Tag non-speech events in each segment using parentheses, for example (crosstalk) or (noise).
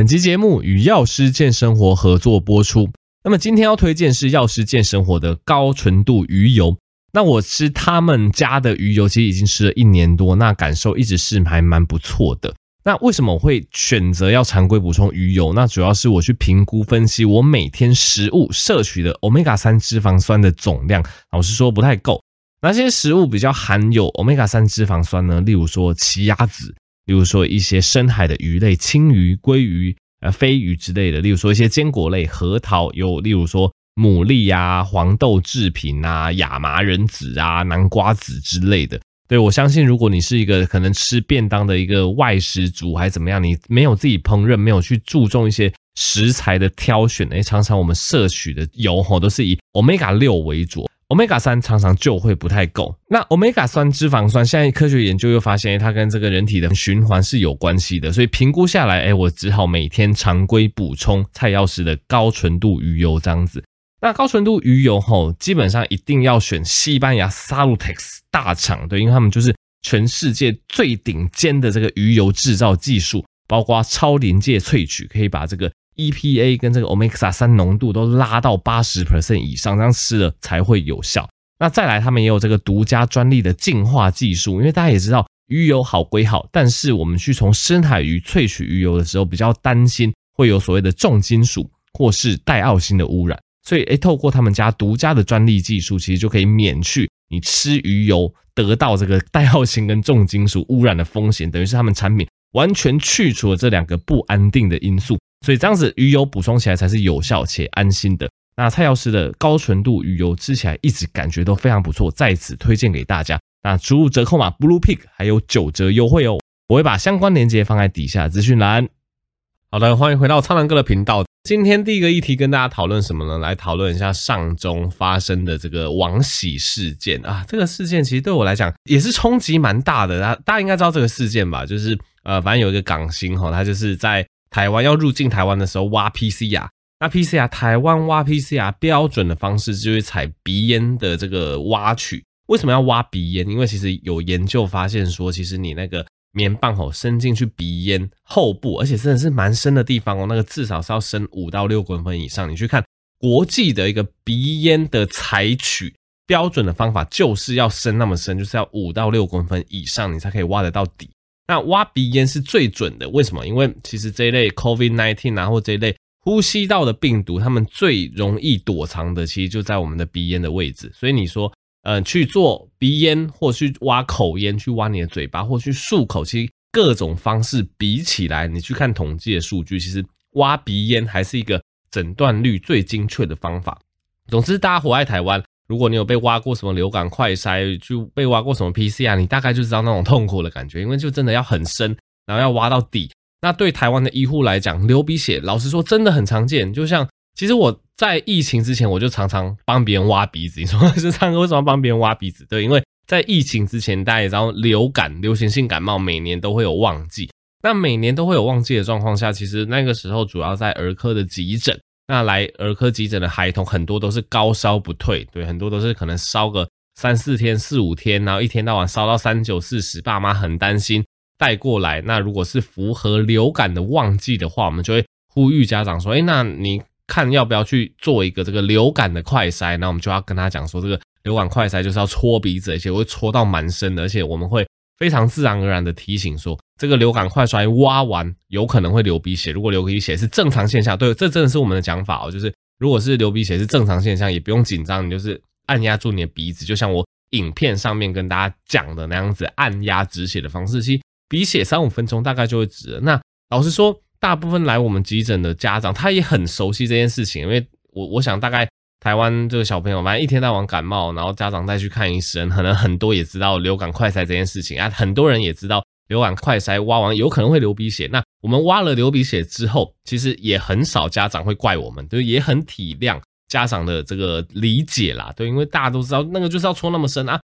本集节目与药师健生活合作播出。那么今天要推荐是药师健生活的高纯度鱼油。那我吃他们家的鱼油，其实已经吃了一年多，那感受一直是还蛮不错的。那为什么我会选择要常规补充鱼油？那主要是我去评估分析我每天食物摄取的 Omega 三脂肪酸的总量，老实说不太够。哪些食物比较含有 Omega 三脂肪酸呢？例如说奇亚籽，例如说一些深海的鱼类，青鱼、鲑鱼、呃飞鱼之类的。例如说一些坚果类，核桃有，例如说牡蛎啊、黄豆制品啊、亚麻仁籽啊、南瓜籽之类的。对，我相信，如果你是一个可能吃便当的一个外食族，还是怎么样，你没有自己烹饪，没有去注重一些食材的挑选，诶，常常我们摄取的油吼都是以 Omega 六为主，Omega 三常常就会不太够。那 Omega 酸脂肪酸，现在科学研究又发现，它跟这个人体的循环是有关系的，所以评估下来，诶，我只好每天常规补充蔡药师的高纯度鱼油这样子。那高纯度鱼油吼，基本上一定要选西班牙 Salutex 大厂，对，因为他们就是全世界最顶尖的这个鱼油制造技术，包括超临界萃取，可以把这个 EPA 跟这个 Omega 三浓度都拉到八十 percent 以上，这样吃了才会有效。那再来，他们也有这个独家专利的净化技术，因为大家也知道鱼油好归好，但是我们去从深海鱼萃取鱼油的时候，比较担心会有所谓的重金属或是带奥辛的污染。所以，诶，透过他们家独家的专利技术，其实就可以免去你吃鱼油得到这个带奥辛跟重金属污染的风险，等于是他们产品完全去除了这两个不安定的因素。所以这样子鱼油补充起来才是有效且安心的。那蔡药师的高纯度鱼油吃起来一直感觉都非常不错，在此推荐给大家。那输入折扣码 Blue Pig 还有九折优惠哦，我会把相关链接放在底下资讯栏。好的，欢迎回到苍狼哥的频道。今天第一个议题跟大家讨论什么呢？来讨论一下上周发生的这个王喜事件啊。这个事件其实对我来讲也是冲击蛮大的。大大家应该知道这个事件吧？就是呃，反正有一个港星哈，他就是在台湾要入境台湾的时候挖 PCR。那 PCR 台湾挖 PCR 标准的方式就是采鼻咽的这个挖取。为什么要挖鼻咽？因为其实有研究发现说，其实你那个。棉棒吼伸进去鼻咽后部，而且真的是蛮深的地方哦。那个至少是要深五到六公分以上。你去看国际的一个鼻咽的采取标准的方法，就是要深那么深，就是要五到六公分以上，你才可以挖得到底。那挖鼻咽是最准的，为什么？因为其实这一类 COVID-19 啊，或这一类呼吸道的病毒，它们最容易躲藏的，其实就在我们的鼻咽的位置。所以你说。嗯，去做鼻咽，或去挖口咽，去挖你的嘴巴，或去漱口，其实各种方式比起来，你去看统计的数据，其实挖鼻咽还是一个诊断率最精确的方法。总之，大家活在台湾，如果你有被挖过什么流感快筛，就被挖过什么 PCR，你大概就知道那种痛苦的感觉，因为就真的要很深，然后要挖到底。那对台湾的医护来讲，流鼻血，老实说真的很常见，就像。其实我在疫情之前，我就常常帮别人挖鼻子。你说是唱歌为什么帮别人挖鼻子？对，因为在疫情之前，大家也知道流感、流行性感冒每年都会有旺季。那每年都会有旺季的状况下，其实那个时候主要在儿科的急诊。那来儿科急诊的孩童很多都是高烧不退，对，很多都是可能烧个三四天、四五天，然后一天到晚烧到三九四十，爸妈很担心带过来。那如果是符合流感的旺季的话，我们就会呼吁家长说：“哎，那你。”看要不要去做一个这个流感的快筛，那我们就要跟他讲说，这个流感快筛就是要戳鼻子，而且会戳到蛮深的，而且我们会非常自然而然的提醒说，这个流感快衰挖完有可能会流鼻血，如果流鼻血是正常现象，对，这真的是我们的讲法哦，就是如果是流鼻血是正常现象，也不用紧张，你就是按压住你的鼻子，就像我影片上面跟大家讲的那样子，按压止血的方式，其实鼻血三五分钟大概就会止了。那老实说。大部分来我们急诊的家长，他也很熟悉这件事情，因为我我想大概台湾这个小朋友，反正一天到晚感冒，然后家长再去看医生，可能很多也知道流感快筛这件事情啊，很多人也知道流感快筛挖完有可能会流鼻血。那我们挖了流鼻血之后，其实也很少家长会怪我们，就也很体谅家长的这个理解啦，对，因为大家都知道那个就是要戳那么深啊，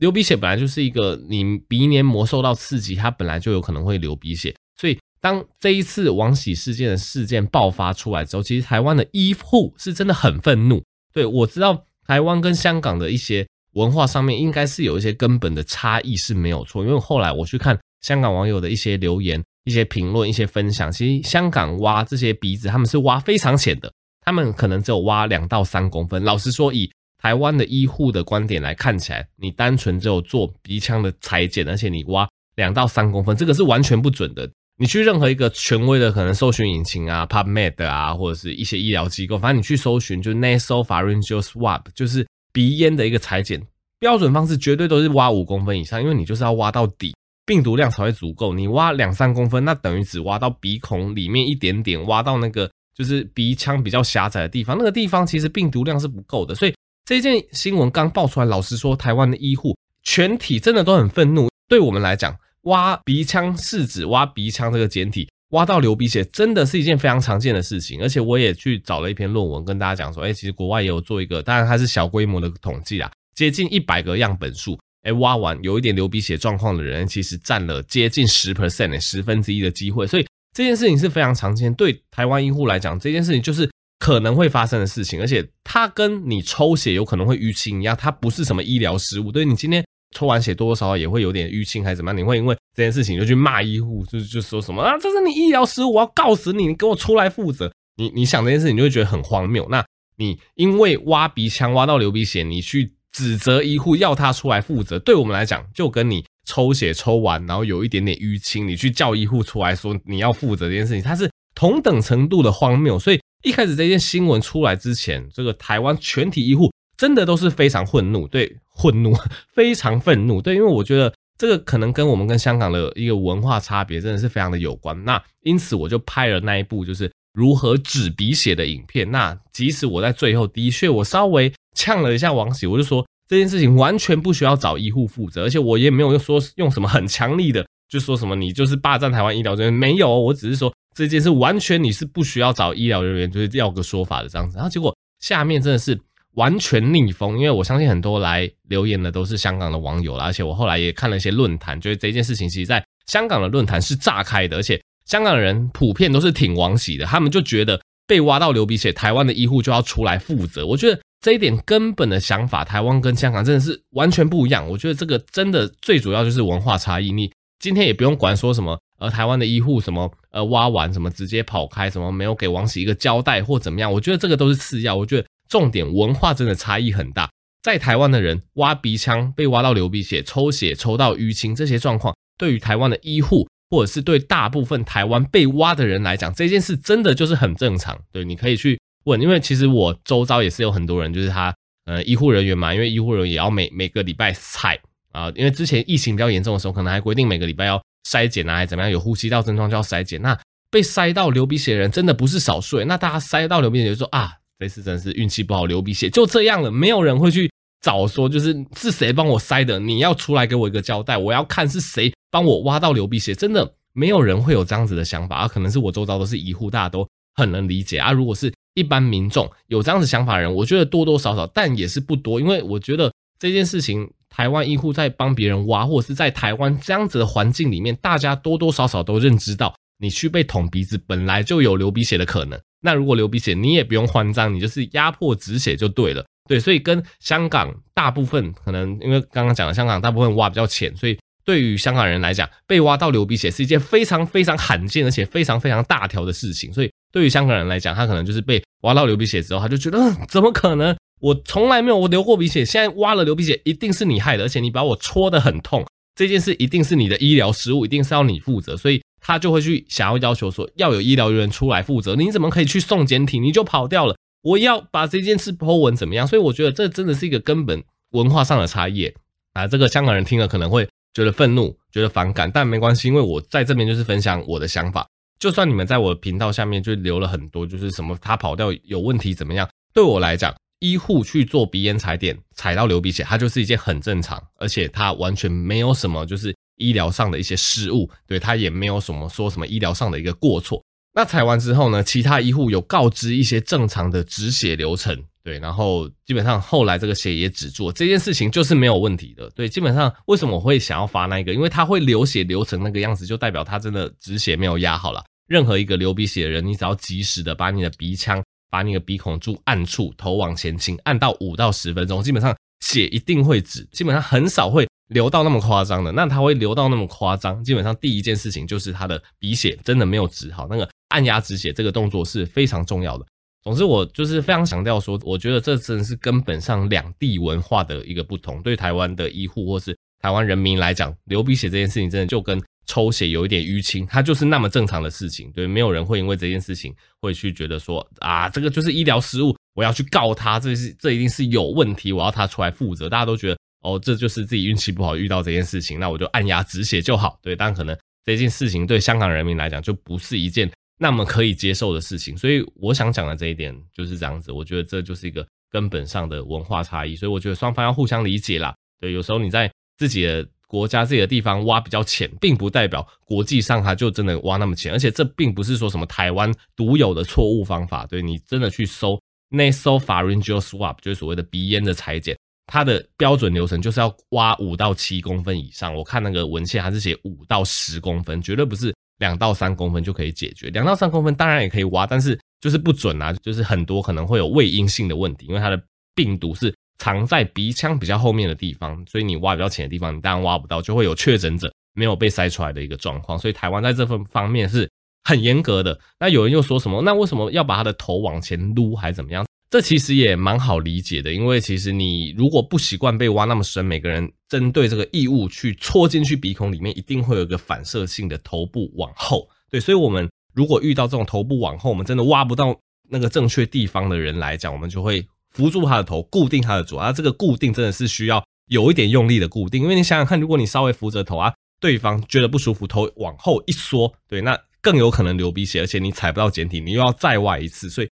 流鼻血本来就是一个你鼻黏膜受到刺激，它本来就有可能会流鼻血，所以。当这一次王喜事件的事件爆发出来之后，其实台湾的医护是真的很愤怒。对，我知道台湾跟香港的一些文化上面应该是有一些根本的差异是没有错，因为后来我去看香港网友的一些留言，一些评论、一些分享，其实香港挖这些鼻子，他们是挖非常浅的，他们可能只有挖两到三公分。老实说，以台湾的医护的观点来看起来，你单纯只有做鼻腔的裁剪，而且你挖两到三公分，这个是完全不准的。你去任何一个权威的可能搜寻引擎啊，PubMed 啊，或者是一些医疗机构，反正你去搜寻，就 Nasopharyngeal Swab，就是鼻咽的一个裁剪标准方式，绝对都是挖五公分以上，因为你就是要挖到底，病毒量才会足够。你挖两三公分，那等于只挖到鼻孔里面一点点，挖到那个就是鼻腔比较狭窄的地方，那个地方其实病毒量是不够的。所以这件新闻刚爆出来，老实说，台湾的医护全体真的都很愤怒。对我们来讲，挖鼻腔试纸，挖鼻腔这个简体，挖到流鼻血，真的是一件非常常见的事情。而且我也去找了一篇论文，跟大家讲说，哎，其实国外也有做一个，当然它是小规模的统计啦，接近一百个样本数，哎，挖完有一点流鼻血状况的人，其实占了接近十 percent，十分之一的机会。所以这件事情是非常常见，对台湾医护来讲，这件事情就是可能会发生的事情，而且它跟你抽血有可能会淤青一样，它不是什么医疗失误。对你今天。抽完血多多少少也会有点淤青还是怎么样？你会因为这件事情就去骂医护，就就说什么啊？这是你医疗失误，我要告死你！你给我出来负责！你你想这件事情，你就会觉得很荒谬。那你因为挖鼻腔挖到流鼻血，你去指责医护要他出来负责，对我们来讲，就跟你抽血抽完然后有一点点淤青，你去叫医护出来说你要负责这件事情，它是同等程度的荒谬。所以一开始这件新闻出来之前，这个台湾全体医护。真的都是非常愤怒，对，愤怒，(laughs) 非常愤怒，对，因为我觉得这个可能跟我们跟香港的一个文化差别真的是非常的有关。那因此我就拍了那一部就是如何止鼻血的影片。那即使我在最后的确我稍微呛了一下王喜，我就说这件事情完全不需要找医护负责，而且我也没有说用什么很强力的，就说什么你就是霸占台湾医疗人员，没有，我只是说这件事完全你是不需要找医疗人员，就是要个说法的这样子。然后结果下面真的是。完全逆风，因为我相信很多来留言的都是香港的网友啦，而且我后来也看了一些论坛，觉得这件事情其实在香港的论坛是炸开的，而且香港人普遍都是挺王喜的，他们就觉得被挖到流鼻血，台湾的医护就要出来负责。我觉得这一点根本的想法，台湾跟香港真的是完全不一样。我觉得这个真的最主要就是文化差异。你今天也不用管说什么，呃，台湾的医护什么，呃，挖完什么直接跑开，什么没有给王喜一个交代或怎么样，我觉得这个都是次要。我觉得。重点文化真的差异很大，在台湾的人挖鼻腔被挖到流鼻血、抽血抽到淤青这些状况，对于台湾的医护或者是对大部分台湾被挖的人来讲，这件事真的就是很正常。对，你可以去问，因为其实我周遭也是有很多人，就是他呃医护人员嘛，因为医护人员也要每每个礼拜采啊，因为之前疫情比较严重的时候，可能还规定每个礼拜要筛检啊，还怎么样，有呼吸道症状就要筛检。那被筛到流鼻血的人真的不是少数，那大家筛到流鼻血就说啊。这次真是运气不好，流鼻血就这样了，没有人会去找说，就是是谁帮我塞的，你要出来给我一个交代，我要看是谁帮我挖到流鼻血，真的没有人会有这样子的想法啊，可能是我周遭都是医护，大家都很能理解啊。如果是一般民众有这样子想法的人，我觉得多多少少，但也是不多，因为我觉得这件事情，台湾医护在帮别人挖，或者是在台湾这样子的环境里面，大家多多少少都认知到，你去被捅鼻子本来就有流鼻血的可能。那如果流鼻血，你也不用慌张，你就是压迫止血就对了。对，所以跟香港大部分可能，因为刚刚讲的香港大部分挖比较浅，所以对于香港人来讲，被挖到流鼻血是一件非常非常罕见，而且非常非常大条的事情。所以对于香港人来讲，他可能就是被挖到流鼻血之后，他就觉得，怎么可能？我从来没有我流过鼻血，现在挖了流鼻血，一定是你害的，而且你把我戳得很痛，这件事一定是你的医疗失误，一定是要你负责。所以。他就会去想要要求说，要有医疗人员出来负责，你怎么可以去送检体，你就跑掉了？我要把这件事 po 文怎么样？所以我觉得这真的是一个根本文化上的差异啊！这个香港人听了可能会觉得愤怒，觉得反感，但没关系，因为我在这边就是分享我的想法。就算你们在我频道下面就留了很多，就是什么他跑掉有问题怎么样？对我来讲，医护去做鼻咽采点，采到流鼻血，它就是一件很正常，而且它完全没有什么就是。医疗上的一些失误，对，他也没有什么说什么医疗上的一个过错。那采完之后呢，其他医护有告知一些正常的止血流程，对，然后基本上后来这个血也止住了，这件事情就是没有问题的。对，基本上为什么我会想要发那个？因为他会流血流成那个样子，就代表他真的止血没有压好了。任何一个流鼻血的人，你只要及时的把你的鼻腔、把你的鼻孔柱按住，头往前倾，按到五到十分钟，基本上血一定会止，基本上很少会流到那么夸张的。那它会流到那么夸张，基本上第一件事情就是它的鼻血真的没有止好。那个按压止血这个动作是非常重要的。总之，我就是非常强调说，我觉得这真的是根本上两地文化的一个不同。对台湾的医护或是台湾人民来讲，流鼻血这件事情真的就跟抽血有一点淤青，它就是那么正常的事情。对，没有人会因为这件事情会去觉得说啊，这个就是医疗失误，我要去告他，这是这一定是有问题，我要他出来负责。大家都觉得哦，这就是自己运气不好遇到这件事情，那我就按压止血就好。对，但可能这件事情对香港人民来讲就不是一件那么可以接受的事情。所以我想讲的这一点就是这样子，我觉得这就是一个根本上的文化差异。所以我觉得双方要互相理解啦。对，有时候你在自己的。国家自己的地方挖比较浅，并不代表国际上它就真的挖那么浅，而且这并不是说什么台湾独有的错误方法。对，你真的去搜 nasopharyngeal swab，就是所谓的鼻咽的裁剪，它的标准流程就是要挖五到七公分以上。我看那个文献还是写五到十公分，绝对不是两到三公分就可以解决。两到三公分当然也可以挖，但是就是不准啊，就是很多可能会有伪阴性的问题，因为它的病毒是。藏在鼻腔比较后面的地方，所以你挖比较浅的地方，你当然挖不到，就会有确诊者没有被筛出来的一个状况。所以台湾在这份方面是很严格的。那有人又说什么？那为什么要把他的头往前撸，还是怎么样？这其实也蛮好理解的，因为其实你如果不习惯被挖那么深，每个人针对这个异物去戳进去鼻孔里面，一定会有一个反射性的头部往后。对，所以我们如果遇到这种头部往后，我们真的挖不到那个正确地方的人来讲，我们就会。扶住他的头，固定他的左，啊，这个固定真的是需要有一点用力的固定，因为你想想看，如果你稍微扶着头啊，对方觉得不舒服，头往后一缩，对，那更有可能流鼻血，而且你踩不到简体，你又要再挖一次，所以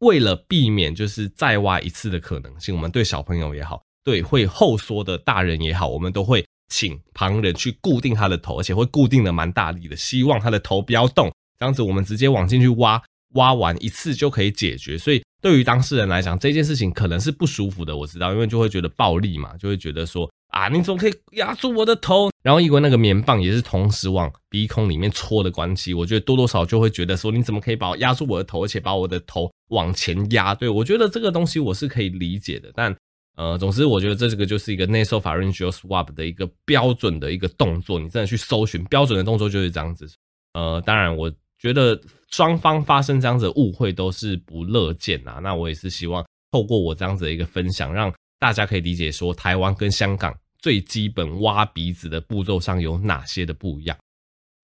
为了避免就是再挖一次的可能性，我们对小朋友也好，对会后缩的大人也好，我们都会请旁人去固定他的头，而且会固定的蛮大力的，希望他的头不要动，这样子我们直接往进去挖，挖完一次就可以解决，所以。对于当事人来讲，这件事情可能是不舒服的，我知道，因为就会觉得暴力嘛，就会觉得说啊，你怎么可以压住我的头？然后因为那个棉棒也是同时往鼻孔里面戳的关系，我觉得多多少少就会觉得说，你怎么可以把我压住我的头，而且把我的头往前压？对，我觉得这个东西我是可以理解的，但呃，总之我觉得这个就是一个 nasopharyngeal swab 的一个标准的一个动作，你真的去搜寻标准的动作就是这样子。呃，当然我。觉得双方发生这样子的误会都是不乐见啊，那我也是希望透过我这样子的一个分享，让大家可以理解说台湾跟香港最基本挖鼻子的步骤上有哪些的不一样。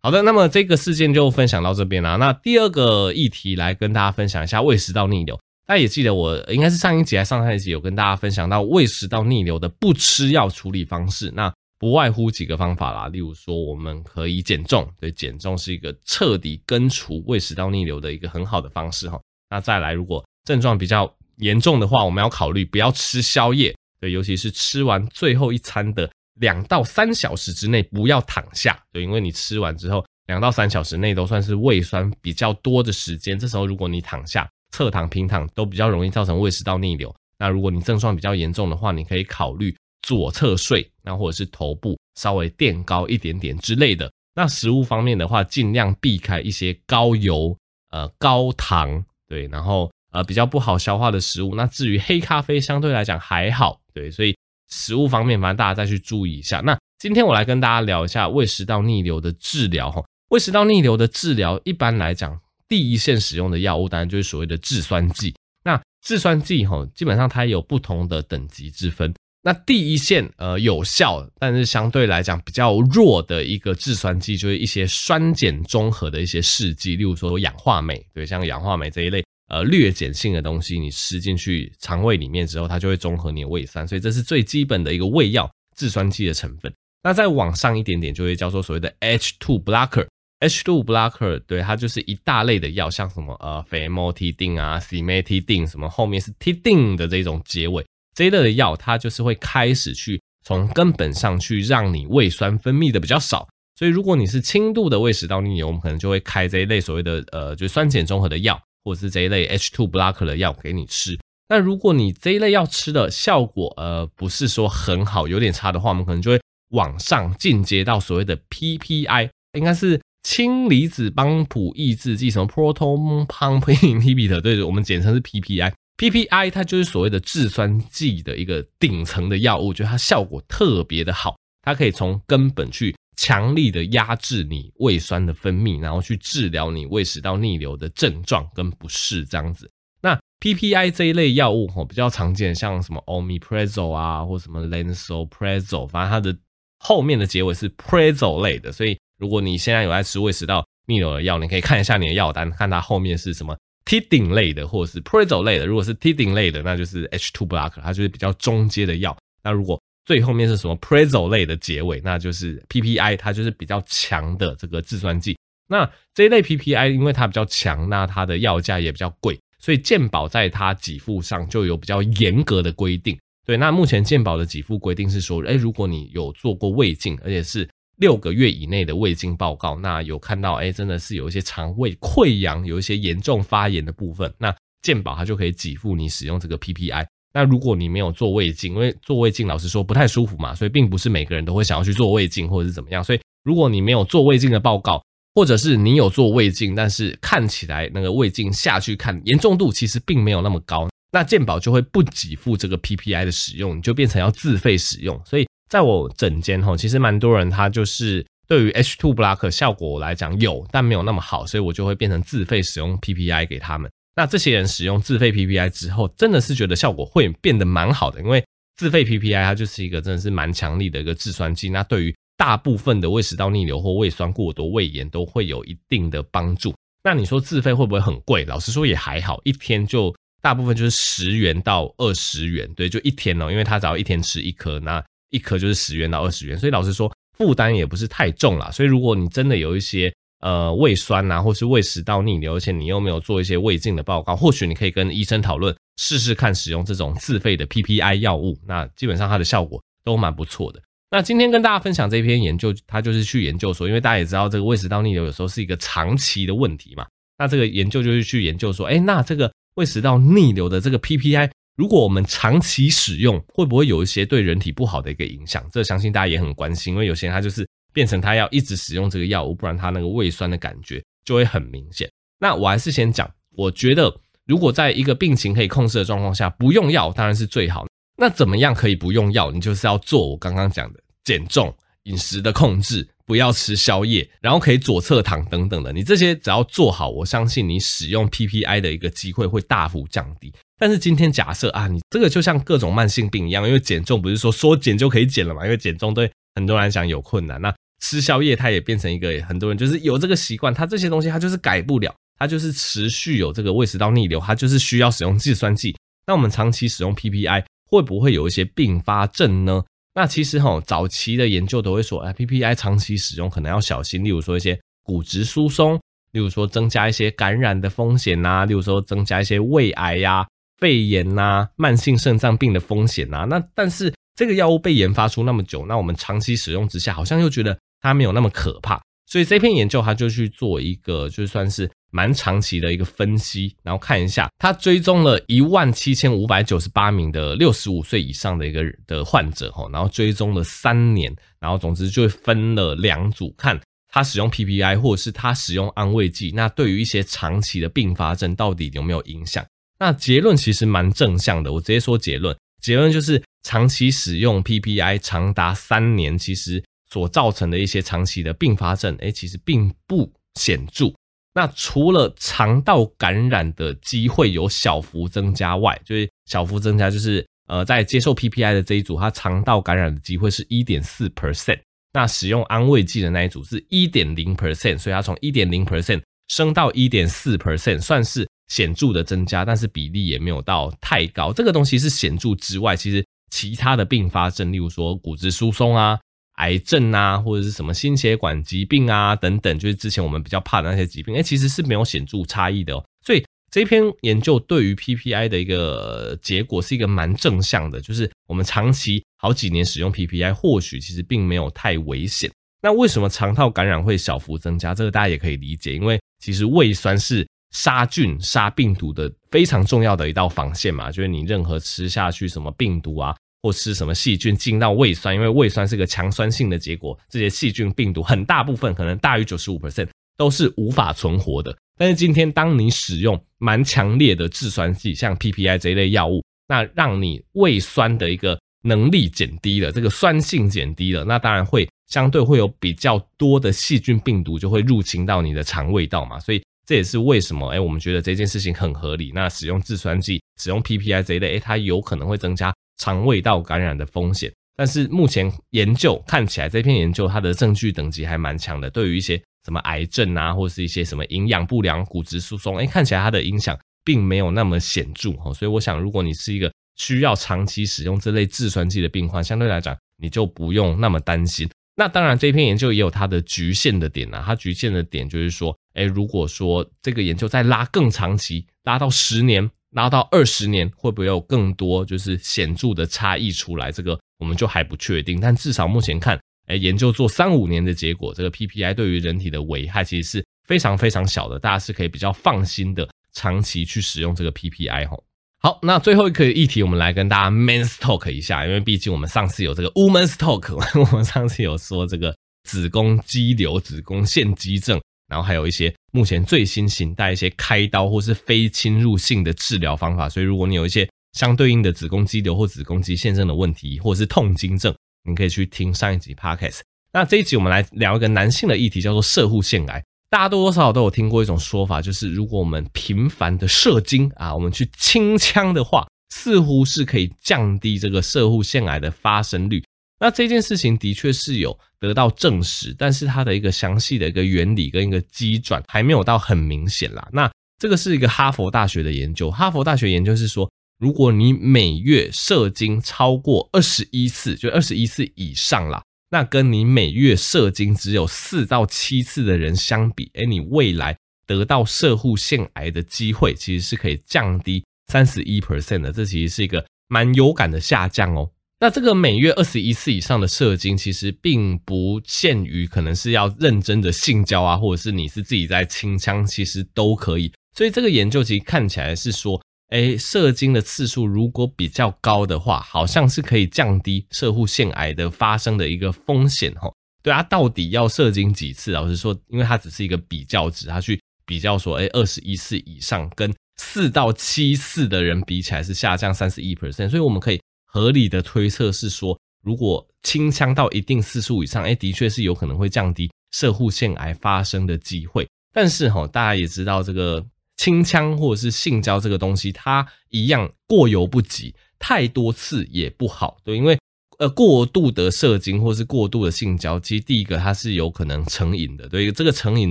好的，那么这个事件就分享到这边啦。那第二个议题来跟大家分享一下胃食道逆流。大家也记得我应该是上一集还上上一集有跟大家分享到胃食道逆流的不吃药处理方式。那不外乎几个方法啦，例如说我们可以减重，对，减重是一个彻底根除胃食道逆流的一个很好的方式哈。那再来，如果症状比较严重的话，我们要考虑不要吃宵夜，对，尤其是吃完最后一餐的两到三小时之内不要躺下，对，因为你吃完之后两到三小时内都算是胃酸比较多的时间，这时候如果你躺下，侧躺、平躺都比较容易造成胃食道逆流。那如果你症状比较严重的话，你可以考虑。左侧睡，那或者是头部稍微垫高一点点之类的。那食物方面的话，尽量避开一些高油、呃高糖，对，然后呃比较不好消化的食物。那至于黑咖啡，相对来讲还好，对，所以食物方面，反正大家再去注意一下。那今天我来跟大家聊一下胃食道逆流的治疗哈。胃食道逆流的治疗，一般来讲，第一线使用的药物当然就是所谓的制酸剂。那制酸剂哈，基本上它有不同的等级之分。那第一线呃有效，但是相对来讲比较弱的一个制酸剂，就是一些酸碱中和的一些试剂，例如说氧化镁，对，像氧化镁这一类呃略碱性的东西，你吃进去肠胃里面之后，它就会中和你的胃酸，所以这是最基本的一个胃药制酸剂的成分。那再往上一点点，就会叫做所谓的 H2 blocker，H2 blocker，对，它就是一大类的药，像什么呃，famotidine 啊，cimetidine 什么后面是 tidine 的这种结尾。这一类的药，它就是会开始去从根本上去让你胃酸分泌的比较少，所以如果你是轻度的胃食道逆流，我们可能就会开这一类所谓的呃，就是酸碱中和的药，或者是这一类 H2 blocker 的药给你吃。那如果你这一类药吃的效果呃不是说很好，有点差的话，我们可能就会往上进阶到所谓的 PPI，应该是氢离子帮浦抑制剂，什么 proton pump (laughs) inhibitor，对，我们简称是 PPI。PPI 它就是所谓的制酸剂的一个顶层的药物，就它效果特别的好，它可以从根本去强力的压制你胃酸的分泌，然后去治疗你胃食道逆流的症状跟不适这样子。那 PPI 这一类药物吼比较常见，像什么 Omeprazole 啊，或什么 Lansoprazole，反正它的后面的结尾是 Prazole 类的，所以如果你现在有在吃胃食道逆流的药，你可以看一下你的药单，看它后面是什么 Tiding 类的，或者是 Prazole 类的。如果是 Tiding 类的，那就是 H2 Block，它就是比较中阶的药。那如果最后面是什么 p r e z o 类的结尾，那就是 PPI，它就是比较强的这个制酸剂。那这一类 PPI 因为它比较强，那它的药价也比较贵。所以健保在它给付上就有比较严格的规定。对，那目前健保的给付规定是说，诶，如果你有做过胃镜，而且是六个月以内的胃镜报告，那有看到，诶，真的是有一些肠胃溃疡，有一些严重发炎的部分，那健保它就可以给付你使用这个 PPI。那如果你没有做胃镜，因为做胃镜老实说不太舒服嘛，所以并不是每个人都会想要去做胃镜或者是怎么样。所以如果你没有做胃镜的报告，或者是你有做胃镜，但是看起来那个胃镜下去看严重度其实并没有那么高，那健保就会不给付这个 PPI 的使用，你就变成要自费使用。所以在我诊间吼，其实蛮多人他就是对于 H2 block 效果来讲有，但没有那么好，所以我就会变成自费使用 PPI 给他们。那这些人使用自费 PPI 之后，真的是觉得效果会变得蛮好的，因为自费 PPI 它就是一个真的是蛮强力的一个制酸剂，那对于大部分的胃食道逆流或胃酸过多、胃炎都会有一定的帮助。那你说自费会不会很贵？老实说也还好，一天就大部分就是十元到二十元，对，就一天哦，因为他只要一天吃一颗，那一颗就是十元到二十元，所以老实说负担也不是太重啦。所以如果你真的有一些呃胃酸啊，或是胃食道逆流，而且你又没有做一些胃镜的报告，或许你可以跟医生讨论试试看使用这种自费的 PPI 药物，那基本上它的效果都蛮不错的。那今天跟大家分享这篇研究，它就是去研究说，因为大家也知道这个胃食道逆流有时候是一个长期的问题嘛。那这个研究就是去研究说，诶，那这个胃食道逆流的这个 PPI，如果我们长期使用，会不会有一些对人体不好的一个影响？这相信大家也很关心，因为有些人他就是变成他要一直使用这个药物，不然他那个胃酸的感觉就会很明显。那我还是先讲，我觉得如果在一个病情可以控制的状况下，不用药当然是最好。那怎么样可以不用药？你就是要做我刚刚讲的减重、饮食的控制，不要吃宵夜，然后可以左侧躺等等的。你这些只要做好，我相信你使用 PPI 的一个机会会大幅降低。但是今天假设啊，你这个就像各种慢性病一样，因为减重不是说说减就可以减了嘛？因为减重对很多人想有困难。那吃宵夜它也变成一个很多人就是有这个习惯，它这些东西它就是改不了，它就是持续有这个胃食道逆流，它就是需要使用制酸剂。那我们长期使用 PPI。会不会有一些并发症呢？那其实哈，早期的研究都会说，哎，PPI 长期使用可能要小心，例如说一些骨质疏松，例如说增加一些感染的风险呐，例如说增加一些胃癌呀、肺炎呐、慢性肾脏病的风险呐。那但是这个药物被研发出那么久，那我们长期使用之下，好像又觉得它没有那么可怕。所以这篇研究他就去做一个，就算是蛮长期的一个分析，然后看一下，他追踪了一万七千五百九十八名的六十五岁以上的一个的患者哈，然后追踪了三年，然后总之就分了两组，看他使用 PPI 或者是他使用安慰剂，那对于一些长期的并发症到底有没有影响？那结论其实蛮正向的，我直接说结论，结论就是长期使用 PPI 长达三年，其实。所造成的一些长期的并发症，诶，其实并不显著。那除了肠道感染的机会有小幅增加外，就是小幅增加，就是呃，在接受 PPI 的这一组，它肠道感染的机会是一点四 percent。那使用安慰剂的那一组是一点零 percent，所以它从一点零 percent 升到一点四 percent，算是显著的增加，但是比例也没有到太高。这个东西是显著之外，其实其他的并发症，例如说骨质疏松啊。癌症啊，或者是什么心血管疾病啊等等，就是之前我们比较怕的那些疾病，哎，其实是没有显著差异的哦。所以这篇研究对于 PPI 的一个结果是一个蛮正向的，就是我们长期好几年使用 PPI，或许其实并没有太危险。那为什么肠道感染会小幅增加？这个大家也可以理解，因为其实胃酸是杀菌、杀病毒的非常重要的一道防线嘛，就是你任何吃下去什么病毒啊。或吃什么细菌进到胃酸，因为胃酸是个强酸性的结果，这些细菌病毒很大部分可能大于九十五 percent 都是无法存活的，但是今天当你使用蛮强烈的制酸剂，像 PPI 这一类药物，那让你胃酸的一个能力减低了，这个酸性减低了，那当然会相对会有比较多的细菌病毒就会入侵到你的肠胃道嘛，所以这也是为什么哎，我们觉得这件事情很合理。那使用制酸剂、使用 PPI 这一类，哎，它有可能会增加肠胃道感染的风险。但是目前研究看起来，这篇研究它的证据等级还蛮强的，对于一些。什么癌症啊，或是一些什么营养不良、骨质疏松，哎，看起来它的影响并没有那么显著哈。所以我想，如果你是一个需要长期使用这类制酸剂的病患，相对来讲你就不用那么担心。那当然，这篇研究也有它的局限的点啊。它局限的点就是说，哎，如果说这个研究再拉更长期，拉到十年、拉到二十年，会不会有更多就是显著的差异出来？这个我们就还不确定。但至少目前看。诶，研究做三五年的结果，这个 PPI 对于人体的危害其实是非常非常小的，大家是可以比较放心的长期去使用这个 PPI 吼。好，那最后一个议题，我们来跟大家 Men's Talk 一下，因为毕竟我们上次有这个 Women's Talk，(laughs) 我们上次有说这个子宫肌瘤、子宫腺肌症，然后还有一些目前最新型带一些开刀或是非侵入性的治疗方法，所以如果你有一些相对应的子宫肌瘤或子宫肌腺症的问题，或者是痛经症。你可以去听上一集 Podcast。那这一集我们来聊一个男性的议题，叫做射护腺癌。大家多多少少都有听过一种说法，就是如果我们频繁的射精啊，我们去清枪的话，似乎是可以降低这个射护腺癌的发生率。那这件事情的确是有得到证实，但是它的一个详细的一个原理跟一个机转还没有到很明显啦。那这个是一个哈佛大学的研究，哈佛大学研究是说。如果你每月射精超过二十一次，就二十一次以上啦，那跟你每月射精只有四到七次的人相比，诶，你未来得到射护腺癌的机会其实是可以降低三十一 percent 的，这其实是一个蛮有感的下降哦。那这个每月二十一次以上的射精，其实并不限于可能是要认真的性交啊，或者是你是自己在清枪，其实都可以。所以这个研究其实看起来是说。诶，射精的次数如果比较高的话，好像是可以降低射护腺癌的发生的一个风险哈。对啊，到底要射精几次？老实说，因为它只是一个比较值，它去比较说，诶，二十一次以上跟四到七次的人比起来是下降三十一 percent，所以我们可以合理的推测是说，如果清枪到一定次数以上，诶，的确是有可能会降低射护腺癌发生的机会。但是哈，大家也知道这个。清枪或者是性交这个东西，它一样过犹不及，太多次也不好，对，因为呃过度的射精或是过度的性交，其实第一个它是有可能成瘾的，对，这个成瘾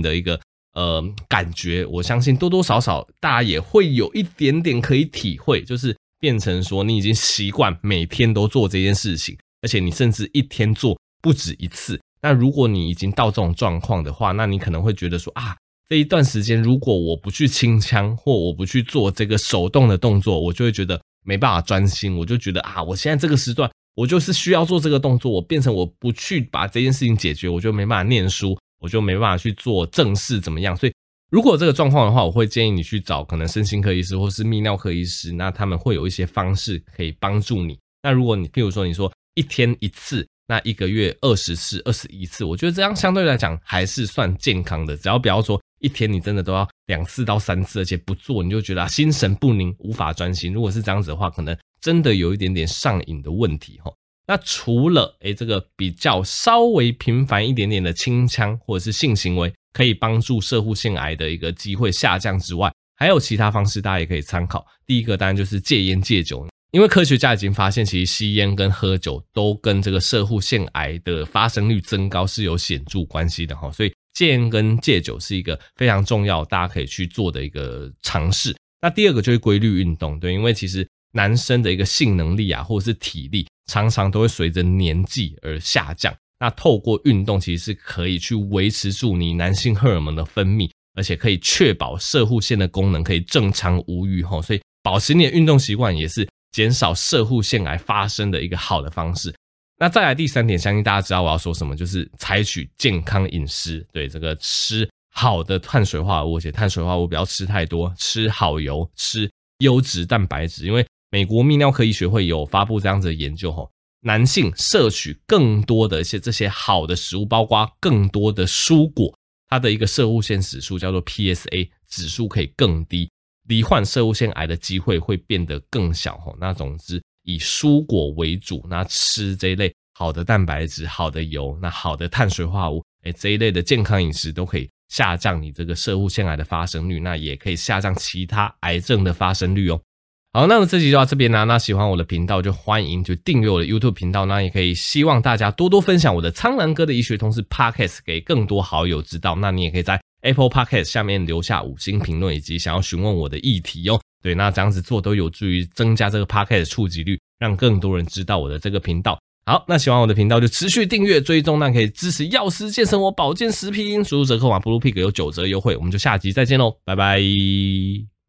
的一个呃感觉，我相信多多少少大家也会有一点点可以体会，就是变成说你已经习惯每天都做这件事情，而且你甚至一天做不止一次，那如果你已经到这种状况的话，那你可能会觉得说啊。这一段时间，如果我不去清腔，或我不去做这个手动的动作，我就会觉得没办法专心。我就觉得啊，我现在这个时段，我就是需要做这个动作。我变成我不去把这件事情解决，我就没办法念书，我就没办法去做正事，怎么样？所以，如果这个状况的话，我会建议你去找可能身心科医师或是泌尿科医师，那他们会有一些方式可以帮助你。那如果你譬如说你说一天一次。那一个月二十次、二十一次，我觉得这样相对来讲还是算健康的。只要不要说一天你真的都要两次到三次，而且不做你就觉得心神不宁、无法专心。如果是这样子的话，可能真的有一点点上瘾的问题哈。那除了诶这个比较稍微频繁一点点的清枪或者是性行为，可以帮助射护腺癌的一个机会下降之外，还有其他方式大家也可以参考。第一个当然就是戒烟戒酒。因为科学家已经发现，其实吸烟跟喝酒都跟这个射护腺癌的发生率增高是有显著关系的哈，所以戒烟跟戒酒是一个非常重要，大家可以去做的一个尝试。那第二个就是规律运动，对，因为其实男生的一个性能力啊，或者是体力，常常都会随着年纪而下降。那透过运动，其实是可以去维持住你男性荷尔蒙的分泌，而且可以确保射护腺的功能可以正常无虞哈。所以保持你的运动习惯也是。减少射护腺癌发生的一个好的方式。那再来第三点，相信大家知道我要说什么，就是采取健康饮食。对，这个吃好的碳水化合物，而且碳水化合物不要吃太多，吃好油，吃优质蛋白质。因为美国泌尿科医学会有发布这样子的研究，吼，男性摄取更多的一些这些好的食物，包括更多的蔬果，它的一个摄护腺指数叫做 PSA 指数可以更低，罹患摄护腺癌的机会会变得更小吼。那总之以蔬果为主，那吃这一类好的蛋白质、好的油、那好的碳水化合物，哎，这一类的健康饮食都可以下降你这个摄护腺癌的发生率，那也可以下降其他癌症的发生率哦。好，那么这集就到这边啦。那喜欢我的频道就欢迎就订阅我的 YouTube 频道。那也可以希望大家多多分享我的苍兰哥的医学通识 Podcast 给更多好友知道。那你也可以在 Apple Podcast 下面留下五星评论，以及想要询问我的议题哦。对，那这样子做都有助于增加这个 Podcast 触及率，让更多人知道我的这个频道。好，那喜欢我的频道就持续订阅追踪，那可以支持药师健身，我保健食品，输入折扣码 Bluepig 有九折优惠。我们就下集再见喽，拜拜。